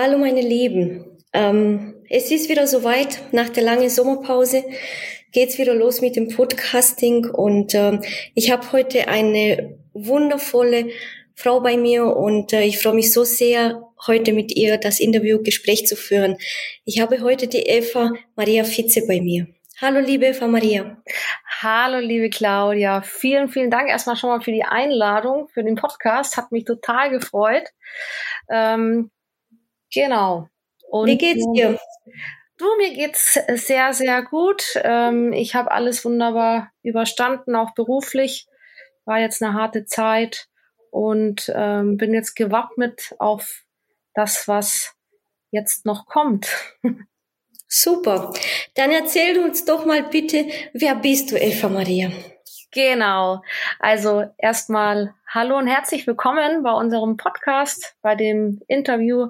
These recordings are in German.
Hallo meine Lieben. Ähm, es ist wieder soweit. Nach der langen Sommerpause geht's wieder los mit dem Podcasting und ähm, ich habe heute eine wundervolle Frau bei mir und äh, ich freue mich so sehr, heute mit ihr das Interviewgespräch zu führen. Ich habe heute die Eva Maria Fitze bei mir. Hallo, liebe Eva Maria. Hallo, liebe Claudia. Vielen, vielen Dank erstmal schon mal für die Einladung, für den Podcast. Hat mich total gefreut. Ähm, genau. Und, Wie geht's dir? Du, mir geht's sehr, sehr gut. Ähm, ich habe alles wunderbar überstanden, auch beruflich. War jetzt eine harte Zeit und ähm, bin jetzt gewappnet auf das, was jetzt noch kommt. Super. Dann erzähl uns doch mal bitte, wer bist du, Eva Maria? Genau. Also erstmal hallo und herzlich willkommen bei unserem Podcast, bei dem Interview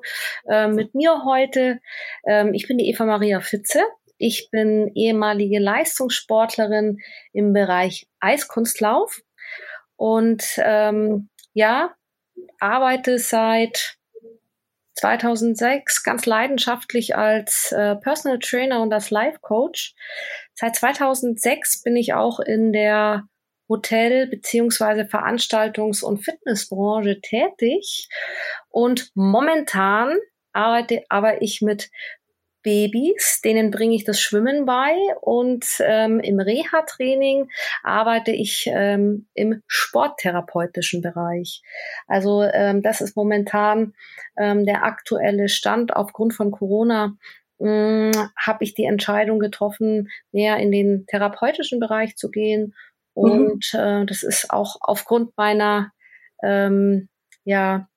äh, mit mir heute. Ähm, ich bin die Eva Maria Fitze. Ich bin ehemalige Leistungssportlerin im Bereich Eiskunstlauf und ähm, ja, arbeite seit 2006 ganz leidenschaftlich als äh, Personal Trainer und als Life Coach. Seit 2006 bin ich auch in der Hotel- beziehungsweise Veranstaltungs- und Fitnessbranche tätig und momentan arbeite aber ich mit Babys, denen bringe ich das Schwimmen bei und ähm, im Reha-Training arbeite ich ähm, im sporttherapeutischen Bereich. Also ähm, das ist momentan ähm, der aktuelle Stand. Aufgrund von Corona hm, habe ich die Entscheidung getroffen, mehr in den therapeutischen Bereich zu gehen. Mhm. Und mhm. äh, das ist auch aufgrund meiner ähm, ja,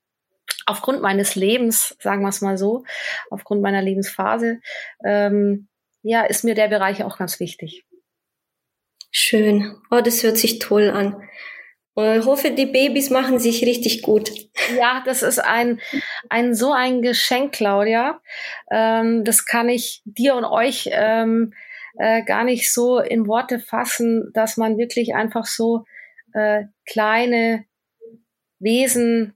aufgrund meines Lebens, sagen wir es mal so, aufgrund meiner Lebensphase, ähm, ja, ist mir der Bereich auch ganz wichtig. Schön. Oh, das hört sich toll an. Ich hoffe, die Babys machen sich richtig gut. Ja, das ist ein, ein so ein Geschenk, Claudia. Ähm, das kann ich dir und euch ähm, äh, gar nicht so in Worte fassen, dass man wirklich einfach so äh, kleine Wesen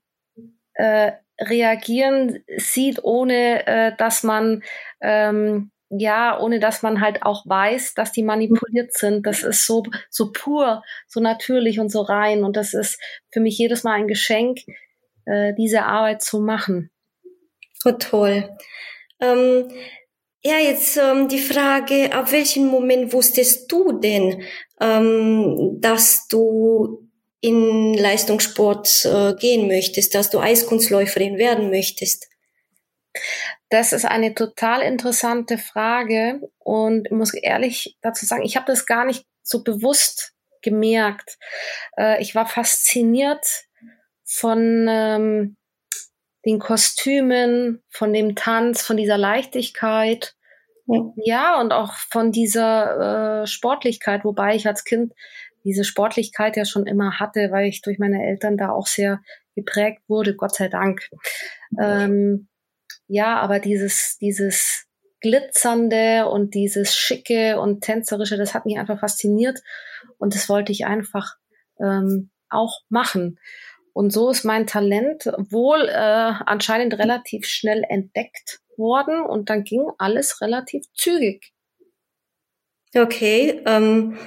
äh, reagieren sieht, ohne äh, dass man ähm, ja, ohne dass man halt auch weiß, dass die manipuliert sind. Das ist so, so pur, so natürlich und so rein. Und das ist für mich jedes Mal ein Geschenk, äh, diese Arbeit zu machen. Oh, toll. Ähm, ja, jetzt ähm, die Frage, ab welchem Moment wusstest du denn, ähm, dass du in Leistungssport äh, gehen möchtest, dass du Eiskunstläuferin werden möchtest? Das ist eine total interessante Frage und ich muss ehrlich dazu sagen, ich habe das gar nicht so bewusst gemerkt. Äh, ich war fasziniert von ähm, den Kostümen, von dem Tanz, von dieser Leichtigkeit. Ja, ja und auch von dieser äh, Sportlichkeit, wobei ich als Kind diese Sportlichkeit ja schon immer hatte, weil ich durch meine Eltern da auch sehr geprägt wurde, Gott sei Dank. Ähm, ja, aber dieses, dieses Glitzernde und dieses Schicke und Tänzerische, das hat mich einfach fasziniert und das wollte ich einfach ähm, auch machen. Und so ist mein Talent wohl äh, anscheinend relativ schnell entdeckt worden und dann ging alles relativ zügig. Okay, ähm,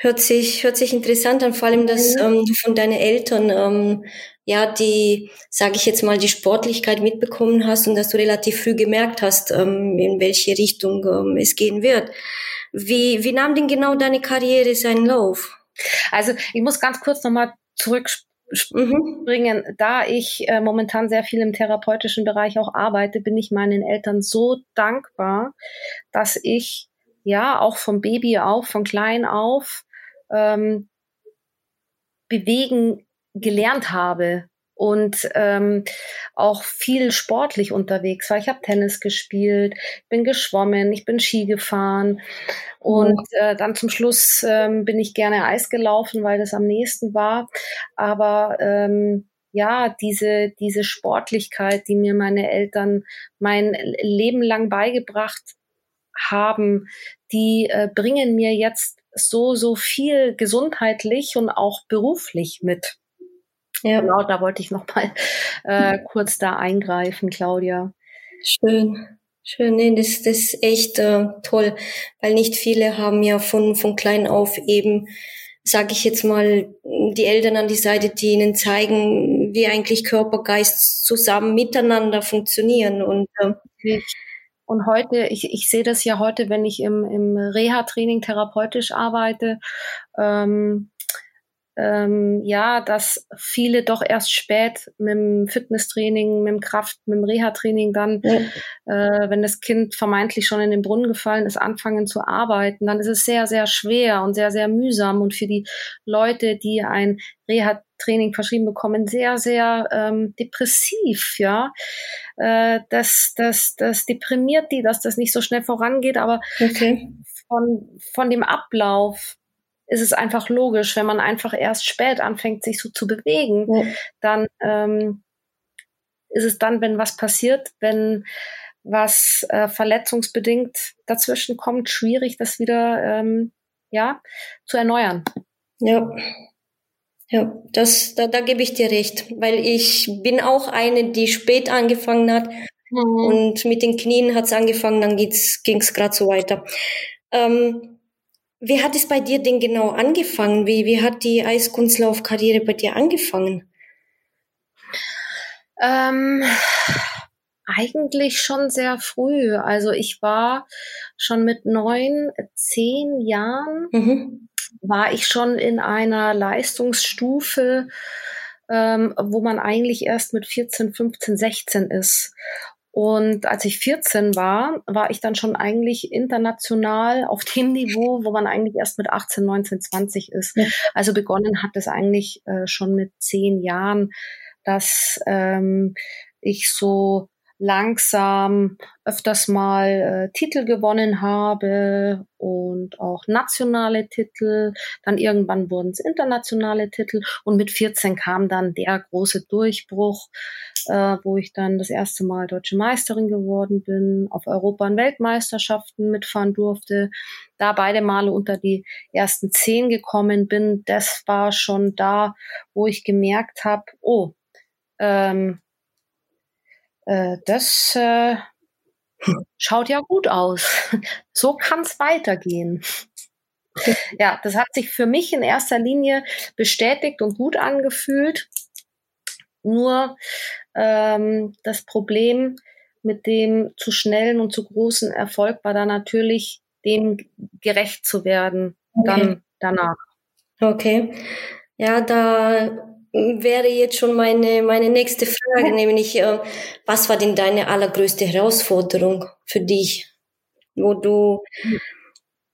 Hört sich, hört sich interessant an, vor allem, dass mhm. ähm, du von deinen Eltern ähm, ja die, sage ich jetzt mal, die Sportlichkeit mitbekommen hast und dass du relativ früh gemerkt hast, ähm, in welche Richtung ähm, es gehen wird. Wie, wie nahm denn genau deine Karriere seinen Lauf? Also ich muss ganz kurz nochmal zurückspringen. Mhm. Da ich äh, momentan sehr viel im therapeutischen Bereich auch arbeite, bin ich meinen Eltern so dankbar, dass ich ja auch vom Baby auf, von klein auf ähm, bewegen gelernt habe und ähm, auch viel sportlich unterwegs war. Ich habe Tennis gespielt, bin geschwommen, ich bin Ski gefahren und äh, dann zum Schluss ähm, bin ich gerne Eis gelaufen, weil das am nächsten war. Aber ähm, ja, diese, diese Sportlichkeit, die mir meine Eltern mein Leben lang beigebracht haben, die äh, bringen mir jetzt so, so viel gesundheitlich und auch beruflich mit. Ja. Genau, da wollte ich noch mal äh, kurz da eingreifen, Claudia. Schön. Schön, nee, das, das ist echt äh, toll, weil nicht viele haben ja von, von klein auf eben, sage ich jetzt mal, die Eltern an die Seite, die ihnen zeigen, wie eigentlich Körper, Geist zusammen miteinander funktionieren. Und, äh, und heute, ich, ich sehe das ja heute, wenn ich im, im Reha-Training therapeutisch arbeite, ähm, ähm, ja, dass viele doch erst spät mit dem Fitnesstraining, mit dem Kraft, mit dem Reha-Training dann, ja. äh, wenn das Kind vermeintlich schon in den Brunnen gefallen ist, anfangen zu arbeiten, dann ist es sehr, sehr schwer und sehr, sehr mühsam und für die Leute, die ein Reha-Training verschrieben bekommen, sehr, sehr ähm, depressiv, ja. Äh, das, das, das deprimiert die, dass das nicht so schnell vorangeht, aber okay. von, von dem Ablauf ist es einfach logisch, wenn man einfach erst spät anfängt, sich so zu bewegen, ja. dann ähm, ist es dann, wenn was passiert, wenn was äh, verletzungsbedingt dazwischen kommt, schwierig, das wieder ähm, ja zu erneuern. Ja. Ja, das, da, da gebe ich dir recht, weil ich bin auch eine, die spät angefangen hat mhm. und mit den Knien hat es angefangen, dann ging es gerade so weiter. Ähm, wie hat es bei dir denn genau angefangen? Wie, wie hat die Eiskunstlaufkarriere bei dir angefangen? Ähm, eigentlich schon sehr früh. Also ich war schon mit neun, zehn Jahren, mhm. war ich schon in einer Leistungsstufe, ähm, wo man eigentlich erst mit 14, 15, 16 ist. Und als ich 14 war, war ich dann schon eigentlich international auf dem Niveau, wo man eigentlich erst mit 18, 19, 20 ist. Ja. Also begonnen hat es eigentlich äh, schon mit zehn Jahren, dass ähm, ich so langsam öfters mal äh, Titel gewonnen habe und auch nationale Titel. Dann irgendwann wurden es internationale Titel und mit 14 kam dann der große Durchbruch, äh, wo ich dann das erste Mal deutsche Meisterin geworden bin, auf Europa- und Weltmeisterschaften mitfahren durfte, da beide Male unter die ersten zehn gekommen bin. Das war schon da, wo ich gemerkt habe, oh, ähm, äh, das äh, schaut ja gut aus. So kann es weitergehen. Ja, das hat sich für mich in erster Linie bestätigt und gut angefühlt. Nur ähm, das Problem mit dem zu schnellen und zu großen Erfolg war dann natürlich, dem gerecht zu werden, okay. dann danach. Okay. Ja, da wäre jetzt schon meine, meine nächste Frage, nämlich, äh, was war denn deine allergrößte Herausforderung für dich, wo du,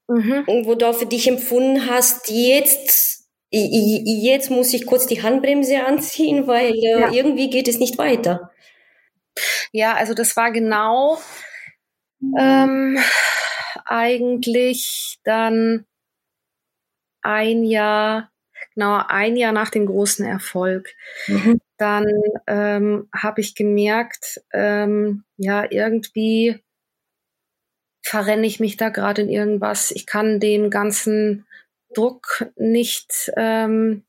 mhm. wo du für dich empfunden hast, jetzt, jetzt muss ich kurz die Handbremse anziehen, weil äh, ja. irgendwie geht es nicht weiter. Ja, also das war genau ähm, eigentlich dann ein Jahr genau ein Jahr nach dem großen Erfolg. Mhm. Dann ähm, habe ich gemerkt, ähm, ja, irgendwie verrenne ich mich da gerade in irgendwas. Ich kann dem ganzen Druck nicht ähm,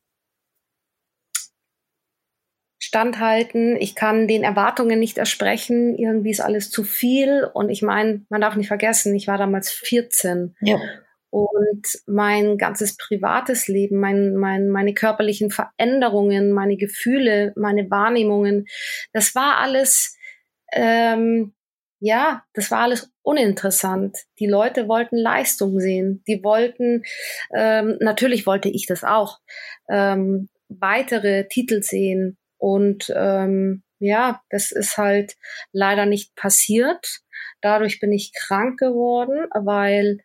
standhalten. Ich kann den Erwartungen nicht ersprechen. Irgendwie ist alles zu viel. Und ich meine, man darf nicht vergessen, ich war damals 14. Ja. Und mein ganzes privates Leben, mein, mein, meine körperlichen Veränderungen, meine Gefühle, meine Wahrnehmungen, das war alles, ähm, ja, das war alles uninteressant. Die Leute wollten Leistung sehen. Die wollten, ähm, natürlich wollte ich das auch, ähm, weitere Titel sehen. Und ähm, ja, das ist halt leider nicht passiert. Dadurch bin ich krank geworden, weil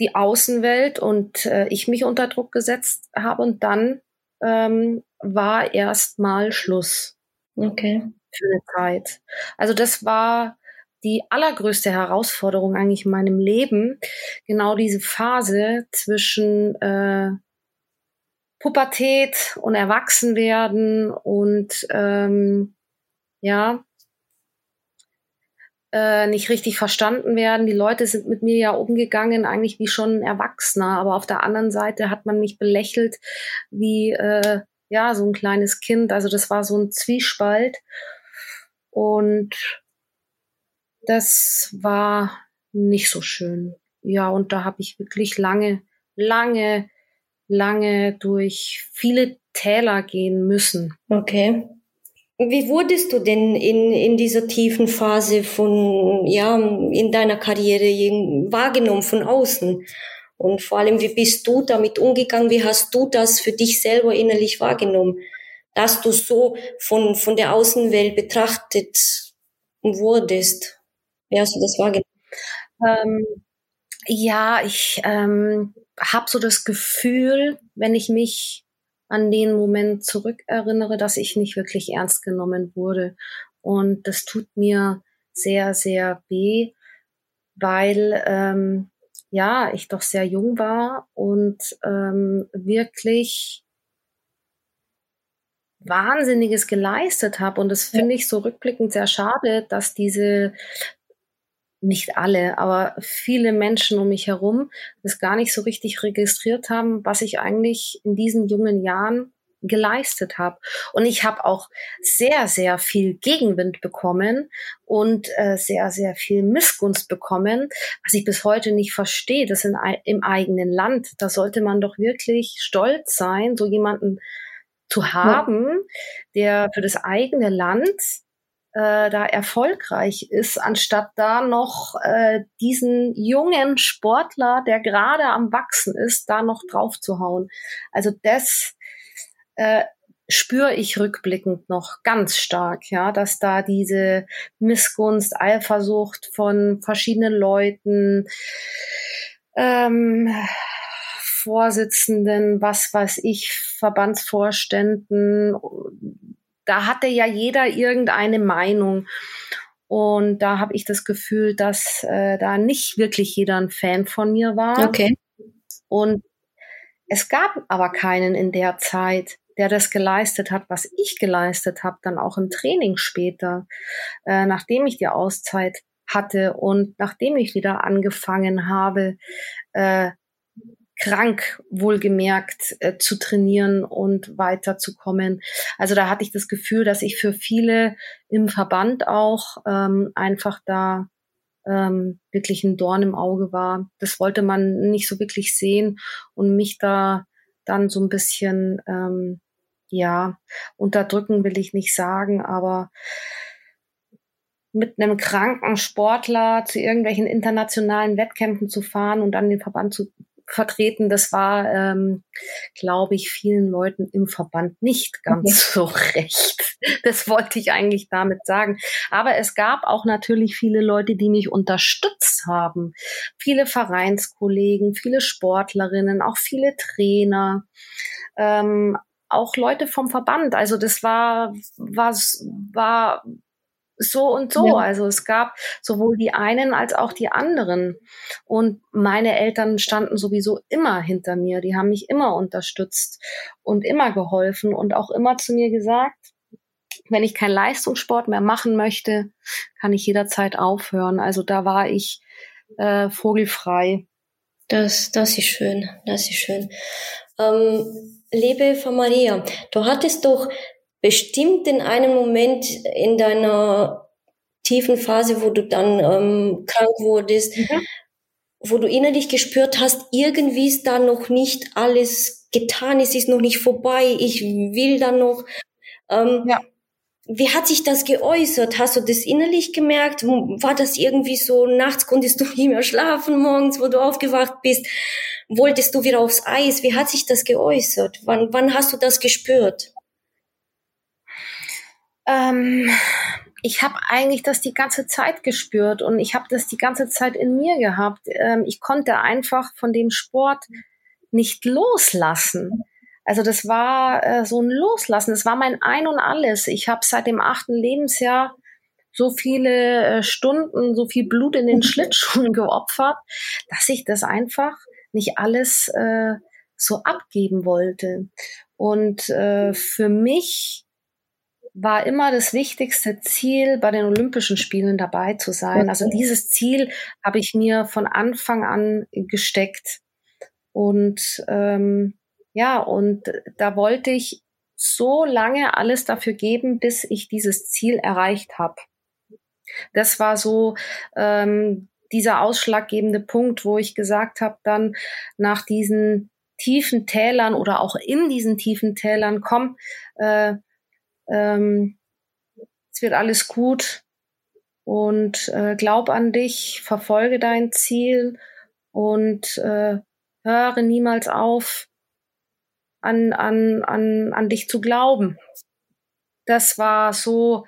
die Außenwelt und äh, ich mich unter Druck gesetzt habe und dann ähm, war erst mal Schluss. Okay. Für eine Zeit. Also das war die allergrößte Herausforderung eigentlich in meinem Leben, genau diese Phase zwischen äh, Pubertät und Erwachsenwerden und ähm, ja, äh, nicht richtig verstanden werden. Die Leute sind mit mir ja umgegangen, eigentlich wie schon ein Erwachsener, aber auf der anderen Seite hat man mich belächelt wie äh, ja so ein kleines Kind. Also das war so ein Zwiespalt. Und das war nicht so schön. Ja, und da habe ich wirklich lange, lange, lange durch viele Täler gehen müssen. Okay. Wie wurdest du denn in, in dieser tiefen Phase von, ja, in deiner Karriere wahrgenommen von außen? Und vor allem, wie bist du damit umgegangen? Wie hast du das für dich selber innerlich wahrgenommen? Dass du so von, von der Außenwelt betrachtet wurdest. Wie hast du das wahrgenommen? Ähm, ja, ich ähm, habe so das Gefühl, wenn ich mich an den Moment zurückerinnere, dass ich nicht wirklich ernst genommen wurde. Und das tut mir sehr, sehr weh, weil ähm, ja, ich doch sehr jung war und ähm, wirklich Wahnsinniges geleistet habe. Und das finde ich so rückblickend sehr schade, dass diese nicht alle, aber viele Menschen um mich herum das gar nicht so richtig registriert haben, was ich eigentlich in diesen jungen Jahren geleistet habe. Und ich habe auch sehr, sehr viel Gegenwind bekommen und äh, sehr, sehr viel Missgunst bekommen, was ich bis heute nicht verstehe. Das in, im eigenen Land. Da sollte man doch wirklich stolz sein, so jemanden zu haben, der für das eigene Land äh, da erfolgreich ist, anstatt da noch äh, diesen jungen Sportler, der gerade am Wachsen ist, da noch drauf zu hauen. Also das äh, spüre ich rückblickend noch ganz stark, ja, dass da diese Missgunst, Eifersucht von verschiedenen Leuten, ähm, Vorsitzenden, was weiß ich, Verbandsvorständen, da hatte ja jeder irgendeine Meinung. Und da habe ich das Gefühl, dass äh, da nicht wirklich jeder ein Fan von mir war. Okay. Und es gab aber keinen in der Zeit, der das geleistet hat, was ich geleistet habe, dann auch im Training später, äh, nachdem ich die Auszeit hatte und nachdem ich wieder angefangen habe, äh, krank wohlgemerkt äh, zu trainieren und weiterzukommen. Also da hatte ich das Gefühl, dass ich für viele im Verband auch ähm, einfach da ähm, wirklich ein Dorn im Auge war. Das wollte man nicht so wirklich sehen und mich da dann so ein bisschen, ähm, ja, unterdrücken will ich nicht sagen, aber mit einem kranken Sportler zu irgendwelchen internationalen Wettkämpfen zu fahren und dann den Verband zu vertreten. Das war, ähm, glaube ich, vielen Leuten im Verband nicht ganz so recht. Das wollte ich eigentlich damit sagen. Aber es gab auch natürlich viele Leute, die mich unterstützt haben. Viele Vereinskollegen, viele Sportlerinnen, auch viele Trainer. Ähm, auch Leute vom Verband. Also das war, was war so und so. Ja. Also es gab sowohl die einen als auch die anderen. Und meine Eltern standen sowieso immer hinter mir. Die haben mich immer unterstützt und immer geholfen und auch immer zu mir gesagt, wenn ich keinen Leistungssport mehr machen möchte, kann ich jederzeit aufhören. Also da war ich äh, vogelfrei. Das, das ist schön, das ist schön. Ähm, liebe Frau Maria, du hattest doch bestimmt in einem Moment in deiner tiefen Phase, wo du dann ähm, krank wurdest, mhm. wo du innerlich gespürt hast, irgendwie ist da noch nicht alles getan, es ist noch nicht vorbei, ich will da noch. Ähm, ja. Wie hat sich das geäußert? Hast du das innerlich gemerkt? War das irgendwie so, nachts konntest du nicht mehr schlafen, morgens, wo du aufgewacht bist? Wolltest du wieder aufs Eis? Wie hat sich das geäußert? Wann, wann hast du das gespürt? Ähm, ich habe eigentlich das die ganze Zeit gespürt und ich habe das die ganze Zeit in mir gehabt. Ähm, ich konnte einfach von dem Sport nicht loslassen. Also das war äh, so ein Loslassen. Das war mein Ein und Alles. Ich habe seit dem achten Lebensjahr so viele äh, Stunden, so viel Blut in den Schlittschuhen geopfert, dass ich das einfach nicht alles äh, so abgeben wollte. Und äh, für mich war immer das wichtigste Ziel, bei den Olympischen Spielen dabei zu sein. Also dieses Ziel habe ich mir von Anfang an gesteckt. Und ähm, ja, und da wollte ich so lange alles dafür geben, bis ich dieses Ziel erreicht habe. Das war so ähm, dieser ausschlaggebende Punkt, wo ich gesagt habe, dann nach diesen tiefen Tälern oder auch in diesen tiefen Tälern, komm, äh, ähm, es wird alles gut und äh, glaub an dich, verfolge dein Ziel und äh, höre niemals auf, an, an, an, an dich zu glauben. Das war so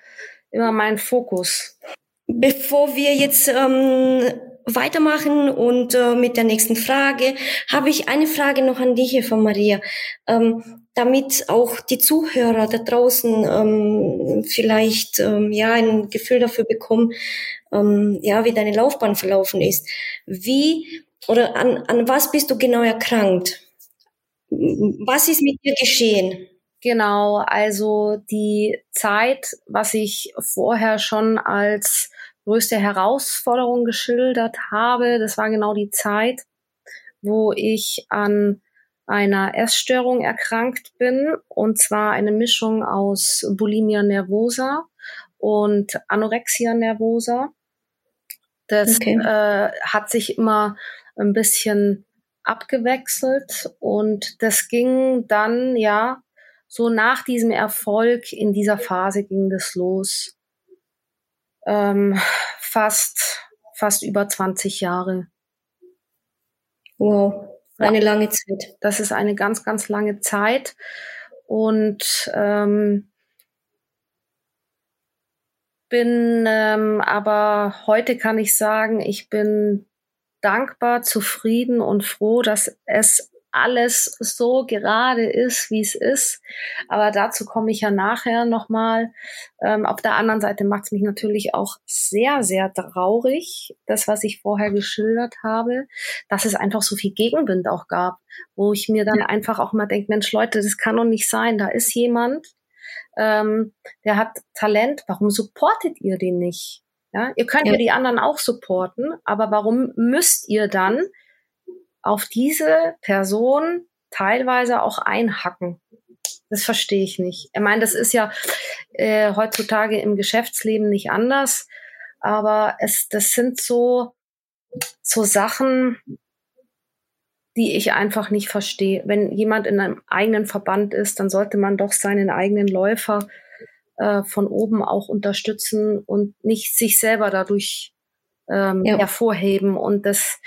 immer mein Fokus. Bevor wir jetzt ähm, weitermachen und äh, mit der nächsten Frage, habe ich eine Frage noch an dich, Eva Maria. Ähm, damit auch die Zuhörer da draußen ähm, vielleicht ähm, ja ein Gefühl dafür bekommen, ähm, ja, wie deine Laufbahn verlaufen ist. Wie oder an, an was bist du genau erkrankt? Was ist mit dir geschehen? Genau, also die Zeit, was ich vorher schon als größte Herausforderung geschildert habe, das war genau die Zeit, wo ich an einer Essstörung erkrankt bin, und zwar eine Mischung aus Bulimia nervosa und Anorexia nervosa. Das okay. äh, hat sich immer ein bisschen abgewechselt und das ging dann ja so nach diesem Erfolg in dieser Phase ging das los. Ähm, fast fast über 20 Jahre. Wow. Eine lange Zeit. Das ist eine ganz, ganz lange Zeit. Und ähm, bin ähm, aber heute kann ich sagen, ich bin dankbar, zufrieden und froh, dass es alles so gerade ist, wie es ist. Aber dazu komme ich ja nachher nochmal. Ähm, auf der anderen Seite macht es mich natürlich auch sehr, sehr traurig, das, was ich vorher geschildert habe, dass es einfach so viel Gegenwind auch gab, wo ich mir dann einfach auch mal denke, Mensch, Leute, das kann doch nicht sein. Da ist jemand, ähm, der hat Talent, warum supportet ihr den nicht? Ja, ihr könnt ja. ja die anderen auch supporten, aber warum müsst ihr dann auf diese Person teilweise auch einhacken. Das verstehe ich nicht. Ich meine, das ist ja äh, heutzutage im Geschäftsleben nicht anders, aber es, das sind so, so Sachen, die ich einfach nicht verstehe. Wenn jemand in einem eigenen Verband ist, dann sollte man doch seinen eigenen Läufer äh, von oben auch unterstützen und nicht sich selber dadurch ähm, ja. hervorheben. Und das,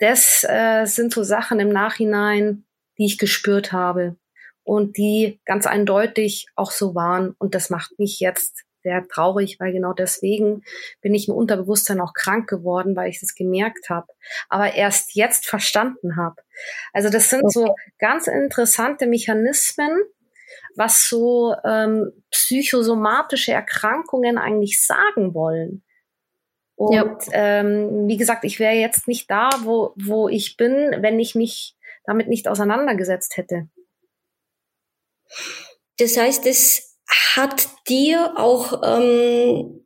das äh, sind so Sachen im Nachhinein, die ich gespürt habe und die ganz eindeutig auch so waren. Und das macht mich jetzt sehr traurig, weil genau deswegen bin ich im Unterbewusstsein auch krank geworden, weil ich das gemerkt habe, aber erst jetzt verstanden habe. Also das sind so ganz interessante Mechanismen, was so ähm, psychosomatische Erkrankungen eigentlich sagen wollen. Und ja. ähm, wie gesagt, ich wäre jetzt nicht da, wo, wo ich bin, wenn ich mich damit nicht auseinandergesetzt hätte. Das heißt, es hat dir auch ähm,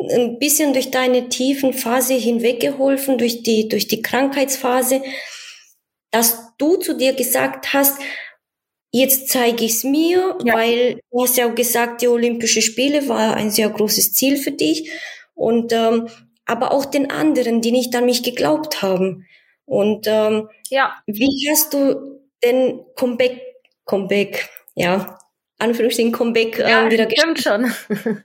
ein bisschen durch deine tiefen Phase hinweggeholfen, durch die, durch die Krankheitsphase, dass du zu dir gesagt hast, jetzt zeige ich es mir, ja. weil du hast ja auch gesagt, die Olympische Spiele war ein sehr großes Ziel für dich und ähm, aber auch den anderen, die nicht an mich geglaubt haben. Und ähm, ja, wie hast du den Comeback, Comeback, ja, Anführungsstrichen Comeback äh, ja, wieder stimmt schon.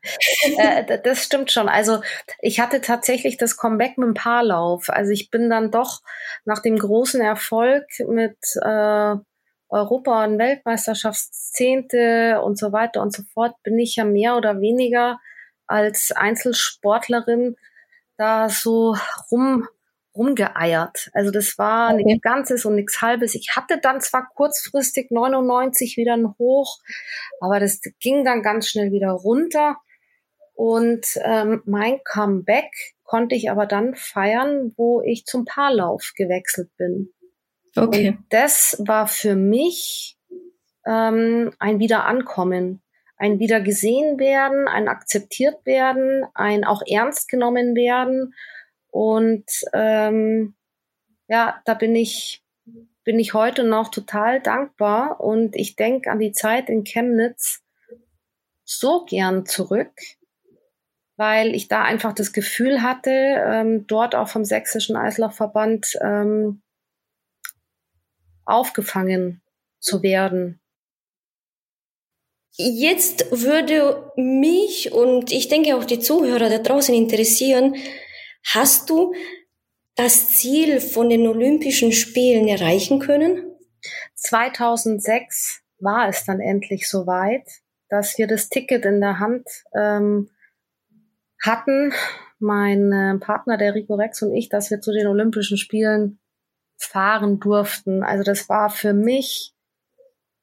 äh, das stimmt schon. Also ich hatte tatsächlich das Comeback mit dem Paarlauf. Also ich bin dann doch nach dem großen Erfolg mit äh, Europa- und Weltmeisterschaftszehnte und so weiter und so fort, bin ich ja mehr oder weniger als Einzelsportlerin da so rum rumgeeiert. Also das war okay. nichts Ganzes und nichts Halbes. Ich hatte dann zwar kurzfristig 99 wieder ein Hoch, aber das ging dann ganz schnell wieder runter. Und ähm, mein Comeback konnte ich aber dann feiern, wo ich zum Paarlauf gewechselt bin. Okay. Und das war für mich ähm, ein Wiederankommen ein wieder gesehen werden, ein akzeptiert werden, ein auch ernst genommen werden. Und ähm, ja, da bin ich, bin ich heute noch total dankbar und ich denke an die Zeit in Chemnitz so gern zurück, weil ich da einfach das Gefühl hatte, ähm, dort auch vom Sächsischen Eislaufverband ähm, aufgefangen zu werden. Jetzt würde mich und ich denke auch die Zuhörer da draußen interessieren, hast du das Ziel von den Olympischen Spielen erreichen können? 2006 war es dann endlich soweit, dass wir das Ticket in der Hand ähm, hatten, mein äh, Partner, der Rico Rex und ich, dass wir zu den Olympischen Spielen fahren durften. Also das war für mich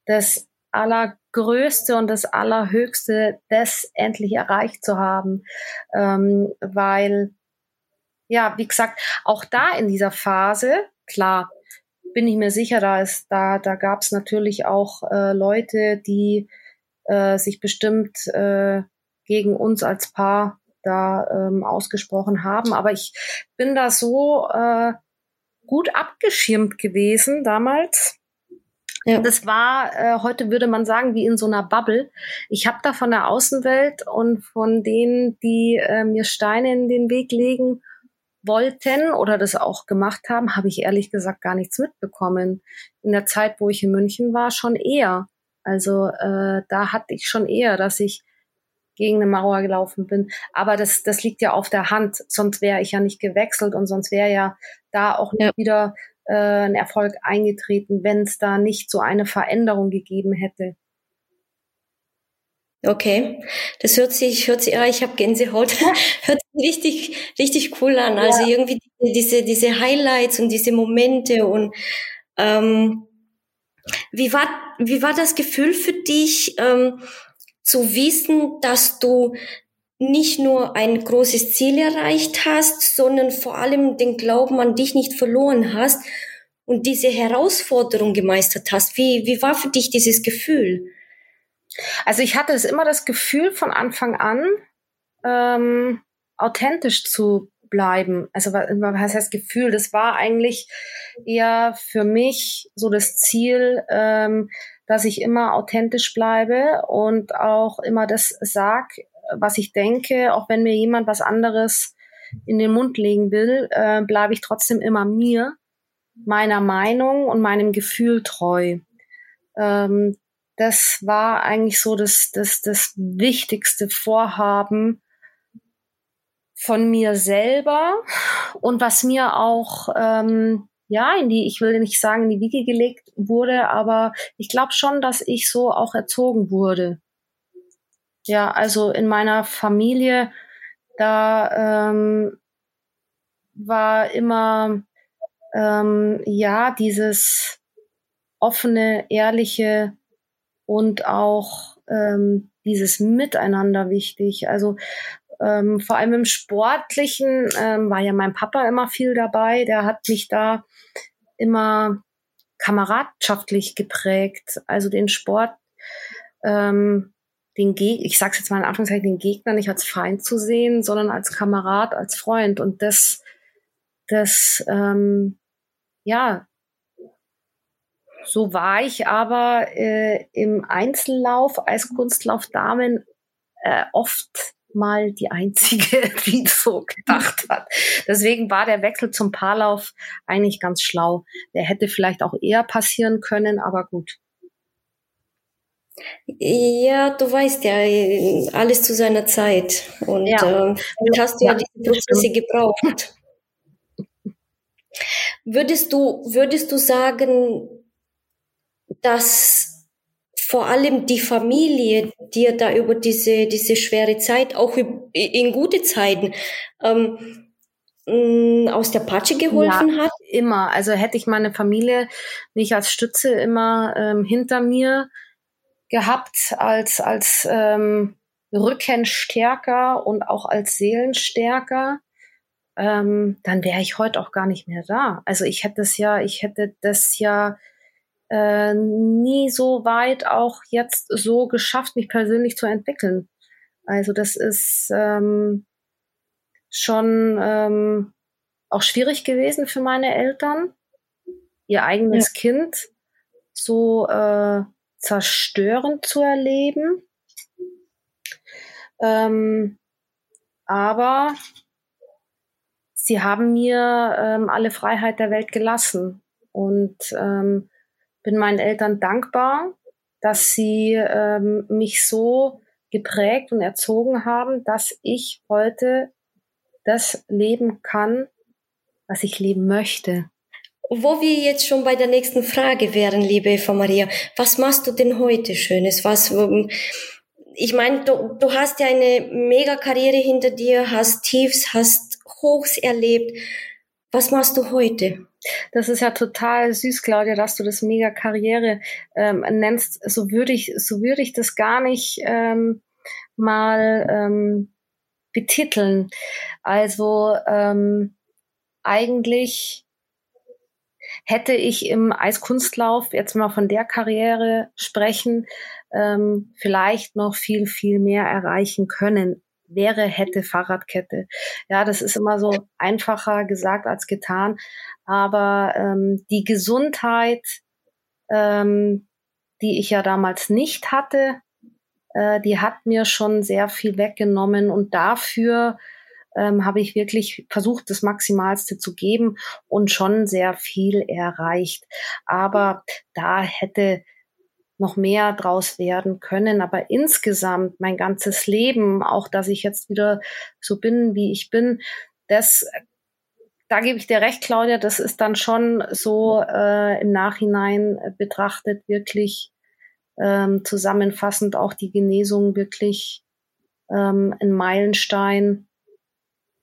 das Allergrößte und das Allerhöchste, das endlich erreicht zu haben, ähm, weil ja, wie gesagt, auch da in dieser Phase, klar, bin ich mir sicher, da ist da da gab es natürlich auch äh, Leute, die äh, sich bestimmt äh, gegen uns als Paar da ähm, ausgesprochen haben. Aber ich bin da so äh, gut abgeschirmt gewesen damals. Ja. Das war, äh, heute würde man sagen, wie in so einer Bubble. Ich habe da von der Außenwelt und von denen, die äh, mir Steine in den Weg legen wollten oder das auch gemacht haben, habe ich ehrlich gesagt gar nichts mitbekommen. In der Zeit, wo ich in München war, schon eher. Also äh, da hatte ich schon eher, dass ich gegen eine Mauer gelaufen bin. Aber das, das liegt ja auf der Hand. Sonst wäre ich ja nicht gewechselt und sonst wäre ja da auch nicht ja. wieder äh, ein Erfolg eingetreten, wenn es da nicht so eine Veränderung gegeben hätte. Okay, das hört sich, hört sich, ja, ich habe Gänsehaut, hört sich richtig, richtig cool an. Also ja. irgendwie diese, diese Highlights und diese Momente und ähm, wie war, wie war das Gefühl für dich, ähm, zu wissen, dass du nicht nur ein großes Ziel erreicht hast, sondern vor allem den Glauben an dich nicht verloren hast und diese Herausforderung gemeistert hast. Wie, wie war für dich dieses Gefühl? Also ich hatte es immer das Gefühl von Anfang an, ähm, authentisch zu bleiben. Also was heißt Gefühl? Das war eigentlich eher für mich so das Ziel, ähm, dass ich immer authentisch bleibe und auch immer das sag, was ich denke, auch wenn mir jemand was anderes in den Mund legen will, äh, bleibe ich trotzdem immer mir, meiner Meinung und meinem Gefühl treu. Ähm, das war eigentlich so das, das, das wichtigste Vorhaben von mir selber und was mir auch ähm, ja, in die, ich will nicht sagen, in die Wiege gelegt wurde, aber ich glaube schon, dass ich so auch erzogen wurde. Ja, also in meiner Familie, da ähm, war immer ähm, ja dieses offene, ehrliche und auch ähm, dieses Miteinander wichtig. Also ähm, vor allem im Sportlichen ähm, war ja mein Papa immer viel dabei. Der hat mich da immer kameradschaftlich geprägt. Also den Sport, ähm, den Geg ich sag's jetzt mal in Anführungszeichen, den Gegner nicht als Feind zu sehen, sondern als Kamerad, als Freund. Und das, das, ähm, ja, so war ich aber äh, im Einzellauf als Kunstlauf Damen äh, oft mal die einzige, die so gedacht hat. Deswegen war der Wechsel zum Paarlauf eigentlich ganz schlau. Der hätte vielleicht auch eher passieren können, aber gut. Ja, du weißt ja, alles zu seiner Zeit. Und ja. äh, hast du ja, ja diese Prozesse gebraucht. Würdest du, würdest du sagen, dass vor allem die Familie dir da über diese, diese schwere Zeit, auch in gute Zeiten, ähm, mm, aus der Patsche geholfen ja, hat? Immer. Also hätte ich meine Familie nicht als Stütze immer ähm, hinter mir gehabt, als, als ähm, Rückenstärker und auch als Seelenstärker, ähm, dann wäre ich heute auch gar nicht mehr da. Also ich hätte es ja, ich hätte das ja äh, nie so weit auch jetzt so geschafft, mich persönlich zu entwickeln. Also das ist ähm, schon ähm, auch schwierig gewesen für meine Eltern, ihr eigenes ja. Kind so äh, zerstörend zu erleben. Ähm, aber sie haben mir ähm, alle Freiheit der Welt gelassen und ähm, bin meinen Eltern dankbar, dass sie ähm, mich so geprägt und erzogen haben, dass ich heute das leben kann, was ich leben möchte. Wo wir jetzt schon bei der nächsten Frage wären, liebe Eva Maria, was machst du denn heute Schönes? Was, ähm, ich meine, du, du hast ja eine mega Karriere hinter dir, hast Tiefs, hast Hochs erlebt. Was machst du heute? Das ist ja total süß, Claudia, dass du das mega Karriere ähm, nennst. So würde ich, so würde ich das gar nicht ähm, mal ähm, betiteln. Also ähm, eigentlich hätte ich im Eiskunstlauf jetzt mal von der Karriere sprechen, ähm, vielleicht noch viel, viel mehr erreichen können wäre, hätte Fahrradkette. Ja, das ist immer so einfacher gesagt als getan. Aber ähm, die Gesundheit, ähm, die ich ja damals nicht hatte, äh, die hat mir schon sehr viel weggenommen und dafür ähm, habe ich wirklich versucht, das Maximalste zu geben und schon sehr viel erreicht. Aber da hätte noch mehr draus werden können. Aber insgesamt mein ganzes Leben, auch dass ich jetzt wieder so bin, wie ich bin, das, da gebe ich dir recht, Claudia, das ist dann schon so äh, im Nachhinein betrachtet wirklich ähm, zusammenfassend auch die Genesung wirklich ähm, ein Meilenstein,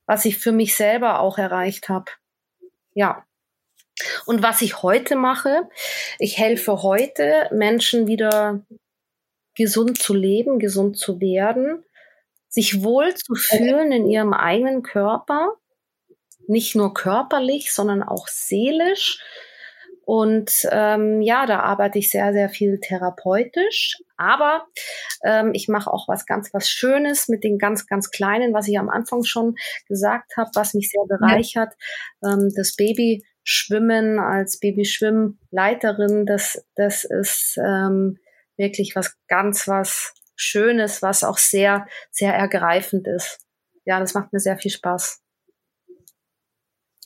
was ich für mich selber auch erreicht habe. Ja. Und was ich heute mache, ich helfe heute Menschen wieder gesund zu leben, gesund zu werden, sich wohl zu fühlen in ihrem eigenen Körper, nicht nur körperlich, sondern auch seelisch. Und ähm, ja, da arbeite ich sehr, sehr viel therapeutisch. Aber ähm, ich mache auch was ganz, was Schönes mit den ganz, ganz Kleinen, was ich am Anfang schon gesagt habe, was mich sehr bereichert. Ja. Ähm, das Baby Schwimmen als Babyschwimmleiterin, das, das ist ähm, wirklich was ganz was Schönes, was auch sehr, sehr ergreifend ist. Ja, das macht mir sehr viel Spaß.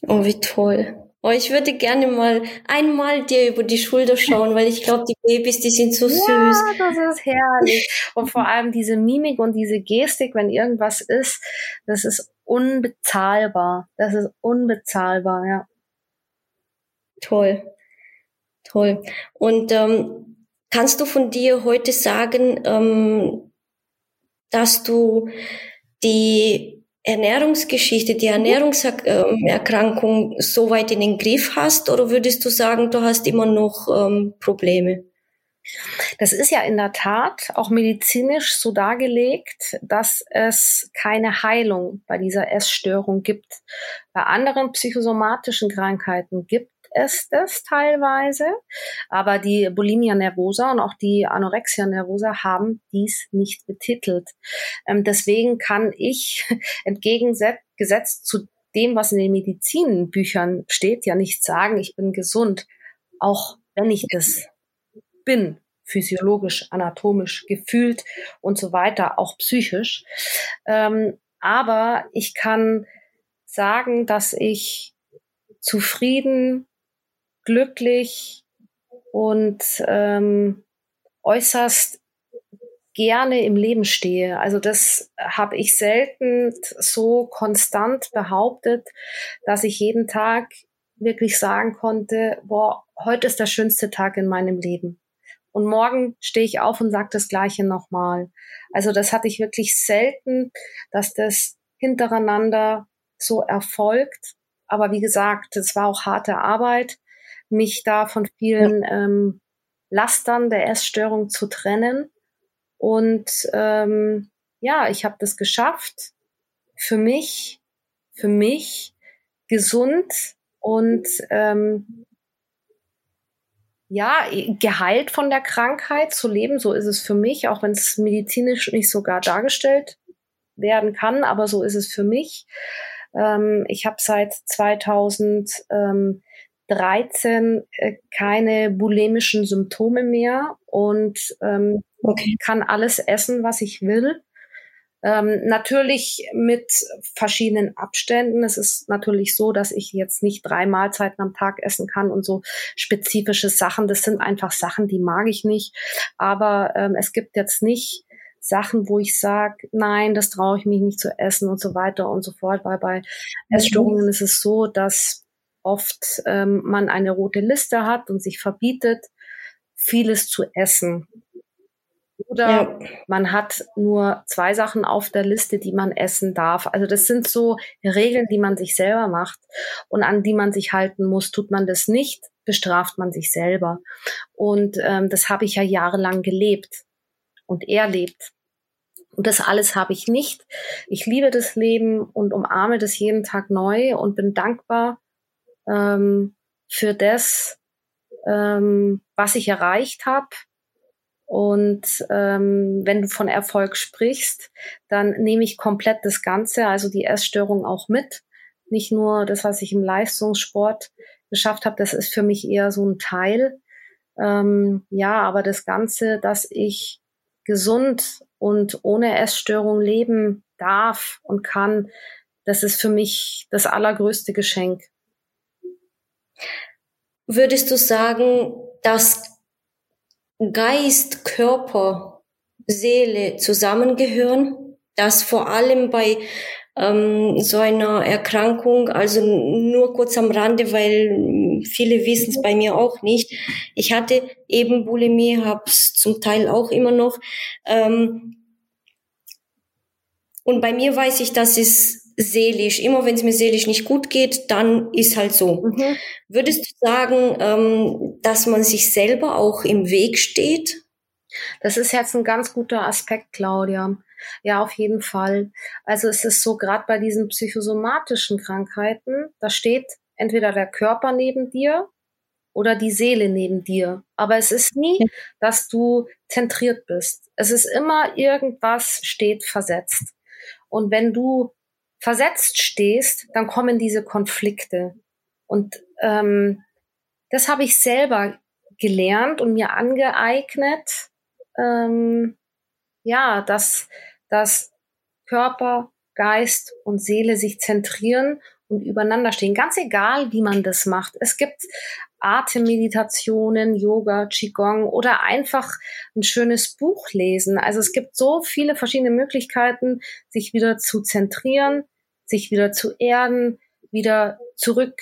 Oh, wie toll. Oh, ich würde gerne mal einmal dir über die Schulter schauen, weil ich glaube, die Babys, die sind so ja, süß. Ja, das ist herrlich. Und vor allem diese Mimik und diese Gestik, wenn irgendwas ist, das ist unbezahlbar. Das ist unbezahlbar, ja. Toll, toll. Und ähm, kannst du von dir heute sagen, ähm, dass du die Ernährungsgeschichte, die Ernährungserkrankung so weit in den Griff hast oder würdest du sagen, du hast immer noch ähm, Probleme? Das ist ja in der Tat auch medizinisch so dargelegt, dass es keine Heilung bei dieser Essstörung gibt. Bei anderen psychosomatischen Krankheiten gibt es das teilweise, aber die Bulimia nervosa und auch die Anorexia nervosa haben dies nicht betitelt. Ähm, deswegen kann ich entgegengesetzt zu dem, was in den Medizinbüchern steht, ja nicht sagen, ich bin gesund, auch wenn ich das bin, physiologisch, anatomisch, gefühlt und so weiter, auch psychisch. Ähm, aber ich kann sagen, dass ich zufrieden, glücklich und ähm, äußerst gerne im Leben stehe. Also das habe ich selten so konstant behauptet, dass ich jeden Tag wirklich sagen konnte, boah, heute ist der schönste Tag in meinem Leben. Und morgen stehe ich auf und sage das gleiche nochmal. Also das hatte ich wirklich selten, dass das hintereinander so erfolgt. Aber wie gesagt, es war auch harte Arbeit mich da von vielen ja. ähm, Lastern der Essstörung zu trennen. Und ähm, ja, ich habe das geschafft. Für mich, für mich gesund und ähm, ja, geheilt von der Krankheit zu leben. So ist es für mich, auch wenn es medizinisch nicht sogar dargestellt werden kann, aber so ist es für mich. Ähm, ich habe seit 2000 ähm, 13 äh, keine bulimischen Symptome mehr und ähm, okay. kann alles essen, was ich will. Ähm, natürlich mit verschiedenen Abständen. Es ist natürlich so, dass ich jetzt nicht drei Mahlzeiten am Tag essen kann und so spezifische Sachen. Das sind einfach Sachen, die mag ich nicht. Aber ähm, es gibt jetzt nicht Sachen, wo ich sage, nein, das traue ich mich nicht zu essen und so weiter und so fort. Weil bei mhm. Essstörungen ist es so, dass oft ähm, man eine rote Liste hat und sich verbietet, vieles zu essen. Oder ja. man hat nur zwei Sachen auf der Liste, die man essen darf. Also das sind so Regeln, die man sich selber macht und an die man sich halten muss. Tut man das nicht, bestraft man sich selber. Und ähm, das habe ich ja jahrelang gelebt und er lebt. Und das alles habe ich nicht. Ich liebe das Leben und umarme das jeden Tag neu und bin dankbar ähm, für das, ähm, was ich erreicht habe. Und ähm, wenn du von Erfolg sprichst, dann nehme ich komplett das Ganze, also die Essstörung auch mit. Nicht nur das, was ich im Leistungssport geschafft habe, das ist für mich eher so ein Teil. Ähm, ja, aber das Ganze, dass ich gesund und ohne Essstörung leben darf und kann, das ist für mich das allergrößte Geschenk. Würdest du sagen, dass Geist, Körper, Seele zusammengehören? Dass vor allem bei ähm, so einer Erkrankung, also nur kurz am Rande, weil viele wissen es bei mir auch nicht. Ich hatte eben Bulimie, habe es zum Teil auch immer noch. Ähm, und bei mir weiß ich, dass es seelisch, immer wenn es mir seelisch nicht gut geht, dann ist halt so. Mhm. Würdest du sagen, ähm, dass man sich selber auch im Weg steht? Das ist jetzt ein ganz guter Aspekt, Claudia. Ja, auf jeden Fall. Also es ist so, gerade bei diesen psychosomatischen Krankheiten, da steht entweder der Körper neben dir oder die Seele neben dir. Aber es ist nie, dass du zentriert bist. Es ist immer irgendwas steht versetzt. Und wenn du versetzt stehst, dann kommen diese Konflikte. Und ähm, das habe ich selber gelernt und mir angeeignet, ähm, ja, dass, dass Körper, Geist und Seele sich zentrieren und übereinander stehen. Ganz egal, wie man das macht. Es gibt Atemmeditationen, Yoga, Qigong oder einfach ein schönes Buch lesen. Also es gibt so viele verschiedene Möglichkeiten, sich wieder zu zentrieren, sich wieder zu erden, wieder zurück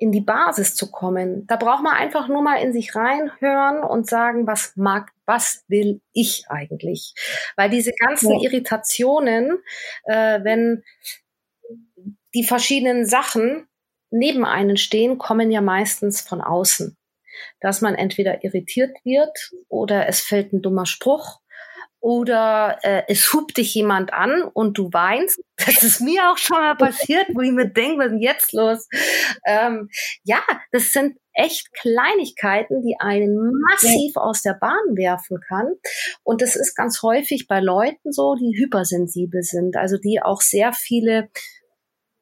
in die Basis zu kommen. Da braucht man einfach nur mal in sich reinhören und sagen, was mag, was will ich eigentlich? Weil diese ganzen ja. Irritationen, äh, wenn die verschiedenen Sachen neben einen stehen, kommen ja meistens von außen. Dass man entweder irritiert wird oder es fällt ein dummer Spruch oder äh, es hupt dich jemand an und du weinst. Das ist mir auch schon mal passiert, wo ich mir denke, was ist denn jetzt los? Ähm, ja, das sind echt Kleinigkeiten, die einen massiv aus der Bahn werfen kann. Und das ist ganz häufig bei Leuten so, die hypersensibel sind, also die auch sehr viele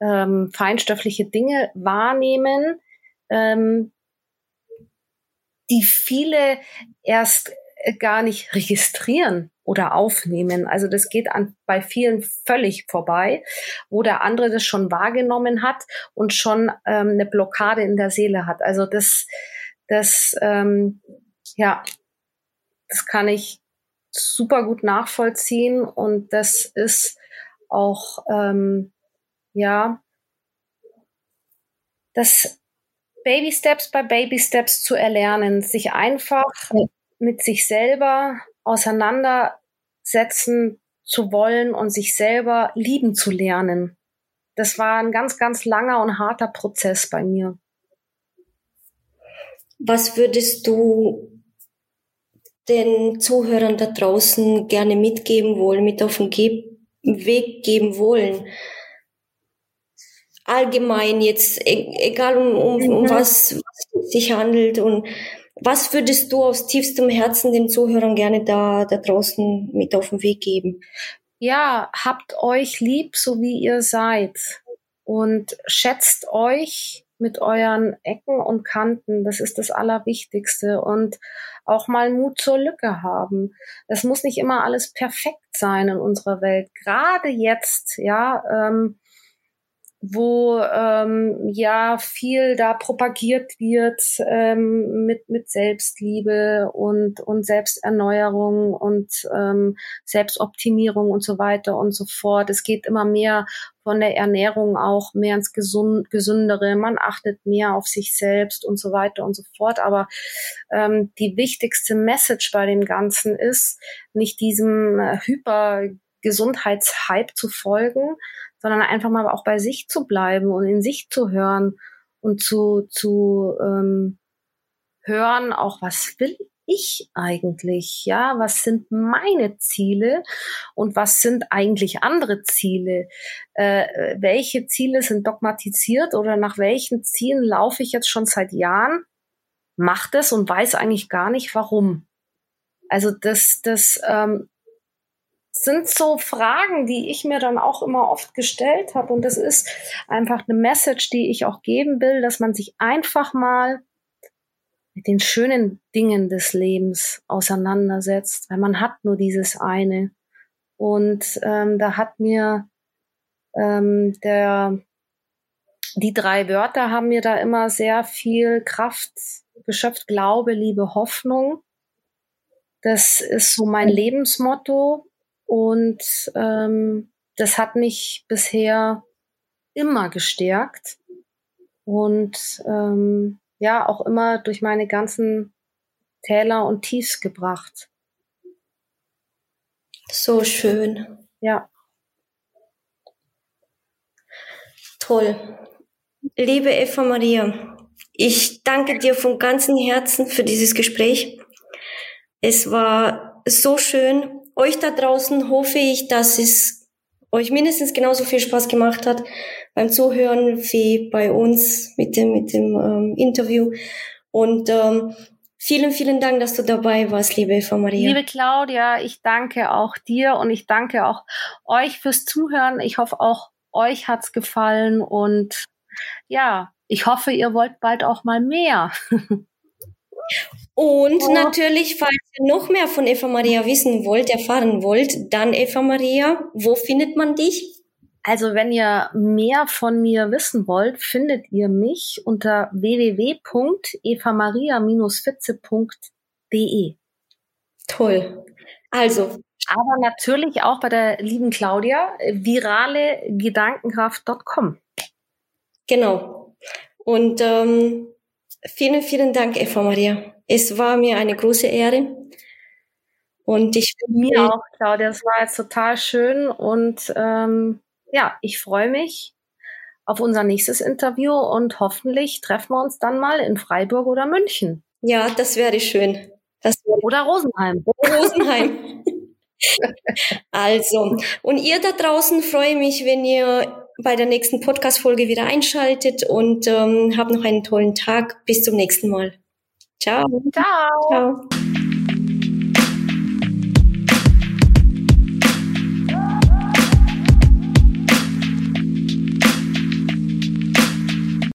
ähm, feinstoffliche Dinge wahrnehmen, ähm, die viele erst gar nicht registrieren oder aufnehmen. Also das geht an, bei vielen völlig vorbei, wo der andere das schon wahrgenommen hat und schon ähm, eine Blockade in der Seele hat. Also das, das, ähm, ja, das kann ich super gut nachvollziehen und das ist auch, ähm, ja, das Baby Steps bei Baby Steps zu erlernen, sich einfach mit sich selber auseinandersetzen zu wollen und sich selber lieben zu lernen. Das war ein ganz, ganz langer und harter Prozess bei mir. Was würdest du den Zuhörern da draußen gerne mitgeben wollen, mit auf den Ge Weg geben wollen? Allgemein jetzt, e-, egal um, um, um mhm. was, was es sich handelt und was würdest du aus tiefstem Herzen den Zuhörern gerne da, da draußen mit auf den Weg geben? Ja, habt euch lieb, so wie ihr seid und schätzt euch mit euren Ecken und Kanten. Das ist das Allerwichtigste. Und auch mal Mut zur Lücke haben. Es muss nicht immer alles perfekt sein in unserer Welt. Gerade jetzt, ja, ähm, wo ähm, ja viel da propagiert wird ähm, mit mit Selbstliebe und und Selbsterneuerung und ähm, Selbstoptimierung und so weiter und so fort. Es geht immer mehr von der Ernährung auch mehr ins Gesund, Gesündere. Man achtet mehr auf sich selbst und so weiter und so fort. Aber ähm, die wichtigste Message bei dem Ganzen ist, nicht diesem äh, Hyper Gesundheitshype zu folgen, sondern einfach mal auch bei sich zu bleiben und in sich zu hören und zu, zu ähm, hören, auch was will ich eigentlich? Ja, was sind meine Ziele und was sind eigentlich andere Ziele? Äh, welche Ziele sind dogmatisiert oder nach welchen Zielen laufe ich jetzt schon seit Jahren? Macht es und weiß eigentlich gar nicht warum. Also das, das ähm, sind so Fragen, die ich mir dann auch immer oft gestellt habe. Und das ist einfach eine Message, die ich auch geben will, dass man sich einfach mal mit den schönen Dingen des Lebens auseinandersetzt, weil man hat nur dieses eine. Und ähm, da hat mir ähm, der die drei Wörter haben mir da immer sehr viel Kraft geschöpft. Glaube, Liebe, Hoffnung. Das ist so mein Lebensmotto. Und ähm, das hat mich bisher immer gestärkt und ähm, ja auch immer durch meine ganzen Täler und Tiefs gebracht. So schön. Ja. Toll. Liebe Eva Maria, ich danke dir von ganzem Herzen für dieses Gespräch. Es war so schön euch da draußen hoffe ich, dass es euch mindestens genauso viel Spaß gemacht hat beim Zuhören wie bei uns mit dem, mit dem ähm, Interview. Und ähm, vielen, vielen Dank, dass du dabei warst, liebe Eva Maria. Liebe Claudia, ich danke auch dir und ich danke auch euch fürs Zuhören. Ich hoffe auch euch hat's gefallen und ja, ich hoffe, ihr wollt bald auch mal mehr. Und oh. natürlich, falls ihr noch mehr von Eva Maria wissen wollt, erfahren wollt, dann Eva Maria, wo findet man dich? Also wenn ihr mehr von mir wissen wollt, findet ihr mich unter www.evamaria-fitze.de. Toll. Also. Aber natürlich auch bei der lieben Claudia, viralegedankenkraft.com. Genau. Und ähm, Vielen, vielen Dank, Eva Maria. Es war mir eine große Ehre. Und ich mir auch, Claudia. Das war jetzt total schön. Und ähm, ja, ich freue mich auf unser nächstes Interview und hoffentlich treffen wir uns dann mal in Freiburg oder München. Ja, das wäre schön. Das wäre oder Rosenheim. Oder Rosenheim. also, und ihr da draußen freue mich, wenn ihr bei der nächsten Podcast-Folge wieder einschaltet und ähm, habt noch einen tollen Tag. Bis zum nächsten Mal. Ciao. Ciao. Ciao.